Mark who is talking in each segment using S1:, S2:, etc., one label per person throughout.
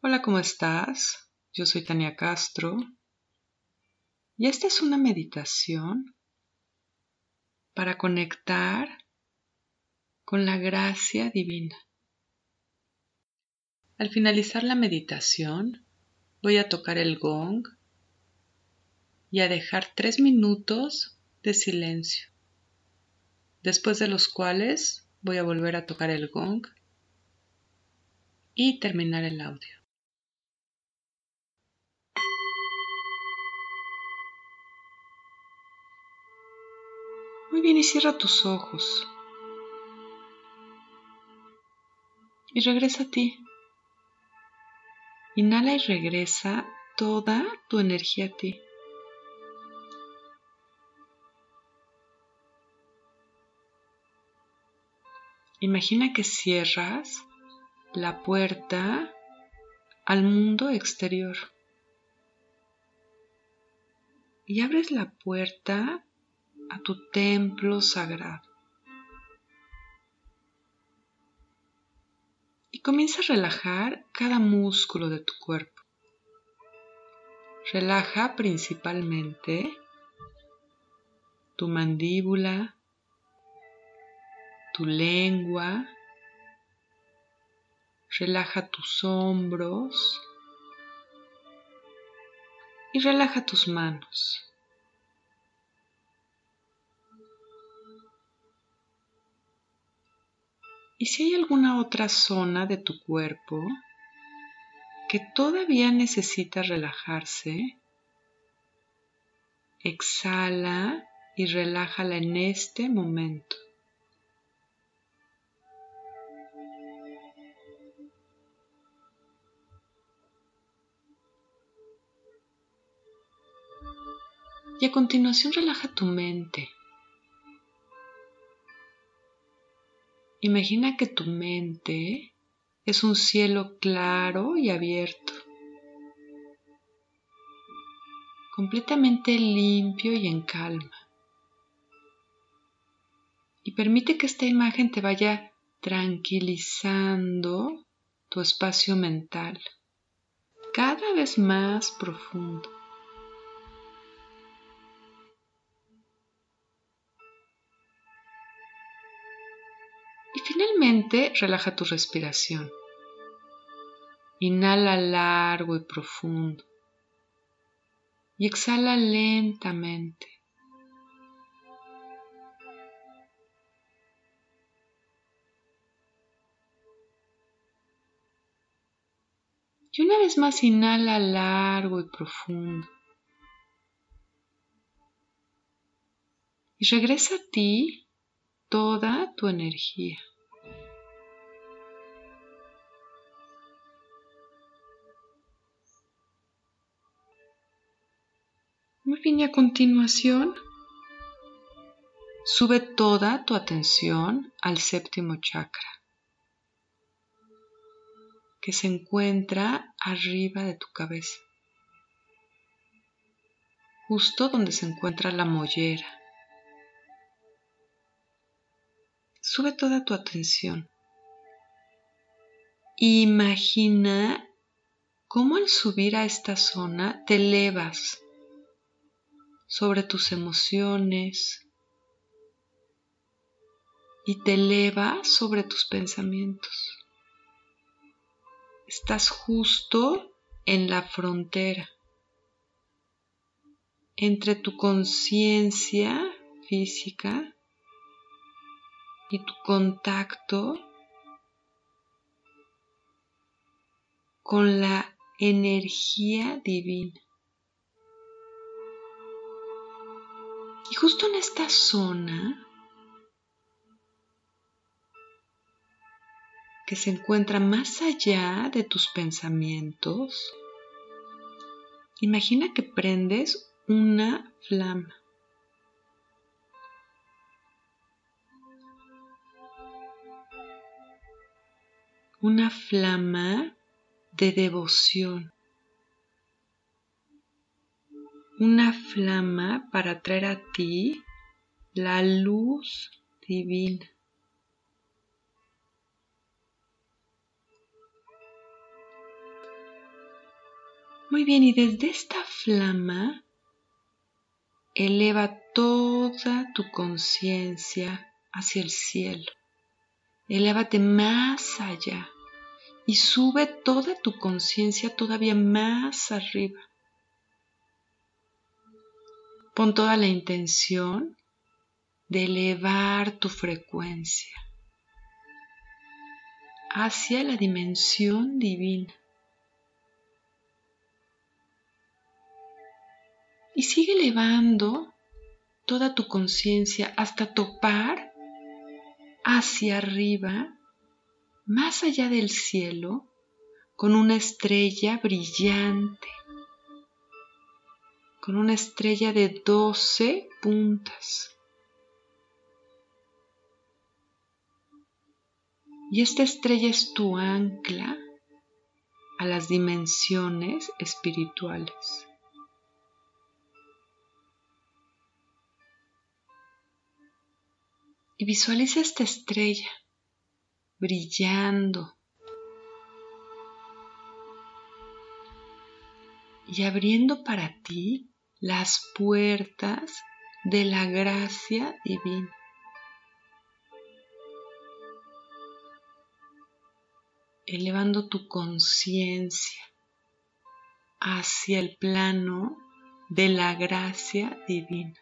S1: Hola, ¿cómo estás? Yo soy Tania Castro y esta es una meditación para conectar con la gracia divina. Al finalizar la meditación voy a tocar el gong y a dejar tres minutos de silencio, después de los cuales voy a volver a tocar el gong y terminar el audio. Muy bien, y cierra tus ojos. Y regresa a ti. Inhala y regresa toda tu energía a ti. Imagina que cierras la puerta al mundo exterior y abres la puerta a tu templo sagrado. Y comienza a relajar cada músculo de tu cuerpo. Relaja principalmente tu mandíbula, tu lengua, relaja tus hombros y relaja tus manos. Y si hay alguna otra zona de tu cuerpo que todavía necesita relajarse, exhala y relájala en este momento. Y a continuación relaja tu mente. Imagina que tu mente es un cielo claro y abierto, completamente limpio y en calma. Y permite que esta imagen te vaya tranquilizando tu espacio mental cada vez más profundo. Finalmente relaja tu respiración. Inhala largo y profundo. Y exhala lentamente. Y una vez más inhala largo y profundo. Y regresa a ti toda tu energía. Muy bien, y a continuación sube toda tu atención al séptimo chakra, que se encuentra arriba de tu cabeza, justo donde se encuentra la mollera. Sube toda tu atención. Imagina cómo al subir a esta zona te elevas sobre tus emociones y te elevas sobre tus pensamientos. Estás justo en la frontera entre tu conciencia física y tu contacto con la energía divina. Y justo en esta zona que se encuentra más allá de tus pensamientos, imagina que prendes una flama. una flama de devoción, una flama para traer a ti la luz divina. Muy bien, y desde esta flama eleva toda tu conciencia hacia el cielo. Elévate más allá y sube toda tu conciencia todavía más arriba. Pon toda la intención de elevar tu frecuencia hacia la dimensión divina. Y sigue elevando toda tu conciencia hasta topar hacia arriba, más allá del cielo, con una estrella brillante, con una estrella de doce puntas. Y esta estrella es tu ancla a las dimensiones espirituales. Y visualiza esta estrella brillando y abriendo para ti las puertas de la gracia divina. elevando tu conciencia hacia el plano de la gracia divina.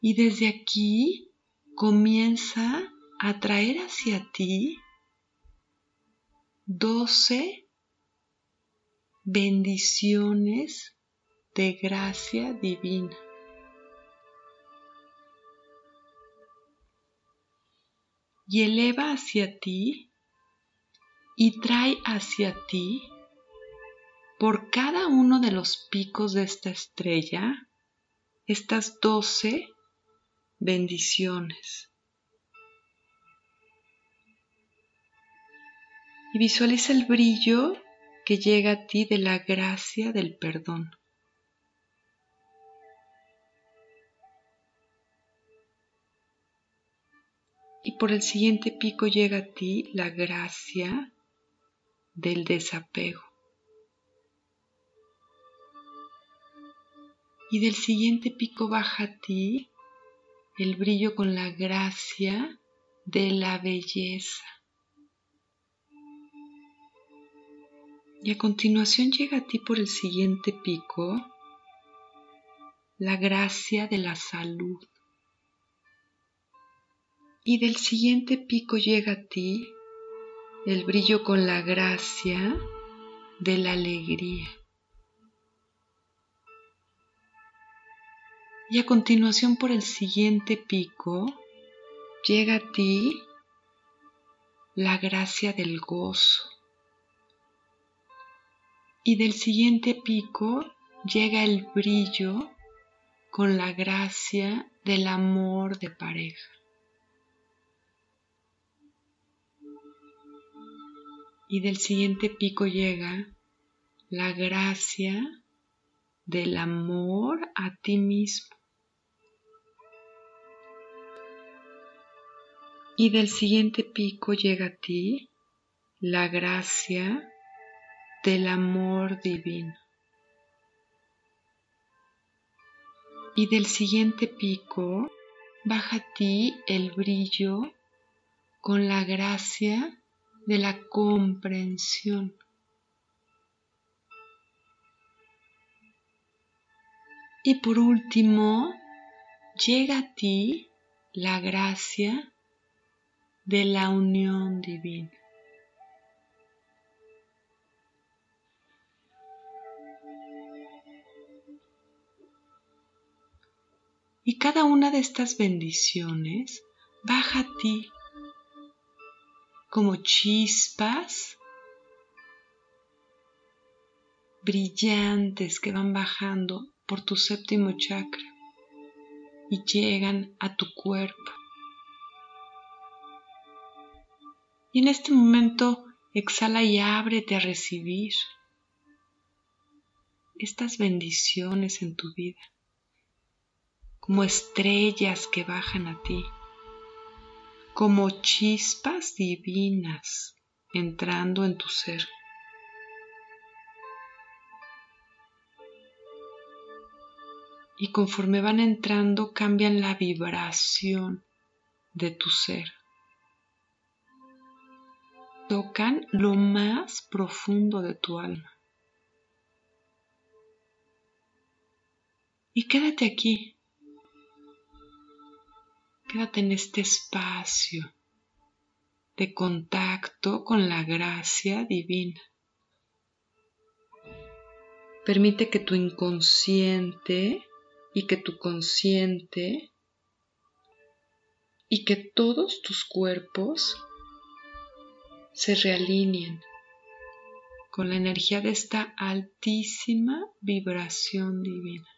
S1: Y desde aquí comienza a traer hacia ti doce bendiciones de gracia divina. y eleva hacia ti y trae hacia ti por cada uno de los picos de esta estrella estas doce bendiciones. Y visualiza el brillo que llega a ti de la gracia del perdón. y por el siguiente pico llega a ti la gracia del desapego. Y del siguiente pico baja a ti el brillo con la gracia de la belleza. Y a continuación llega a ti por el siguiente pico la gracia de la salud y del siguiente pico llega a ti el brillo con la gracia de la alegría. Y a continuación por el siguiente pico llega a ti la gracia del gozo. Y del siguiente pico llega el brillo con la gracia del amor de pareja. y del siguiente pico llega la gracia del amor a ti mismo. Y del siguiente pico llega a ti la gracia del amor divino. Y del siguiente pico baja a ti el brillo con la gracia de la comprensión. Y por último, llega a ti la gracia de la unión divina. Cada una de estas bendiciones baja a ti como chispas brillantes que van bajando por tu séptimo chakra y llegan a tu cuerpo. Y en este momento exhala y ábrete a recibir estas bendiciones en tu vida, como estrellas que bajan a ti como chispas divinas entrando en tu ser. Y conforme van entrando cambian la vibración de tu ser. Tocan lo más profundo de tu alma. Y quédate aquí. Quédate en este espacio de contacto con la gracia divina. Permite que tu inconsciente y que tu consciente y que todos tus cuerpos se realineen con la energía de esta altísima vibración divina.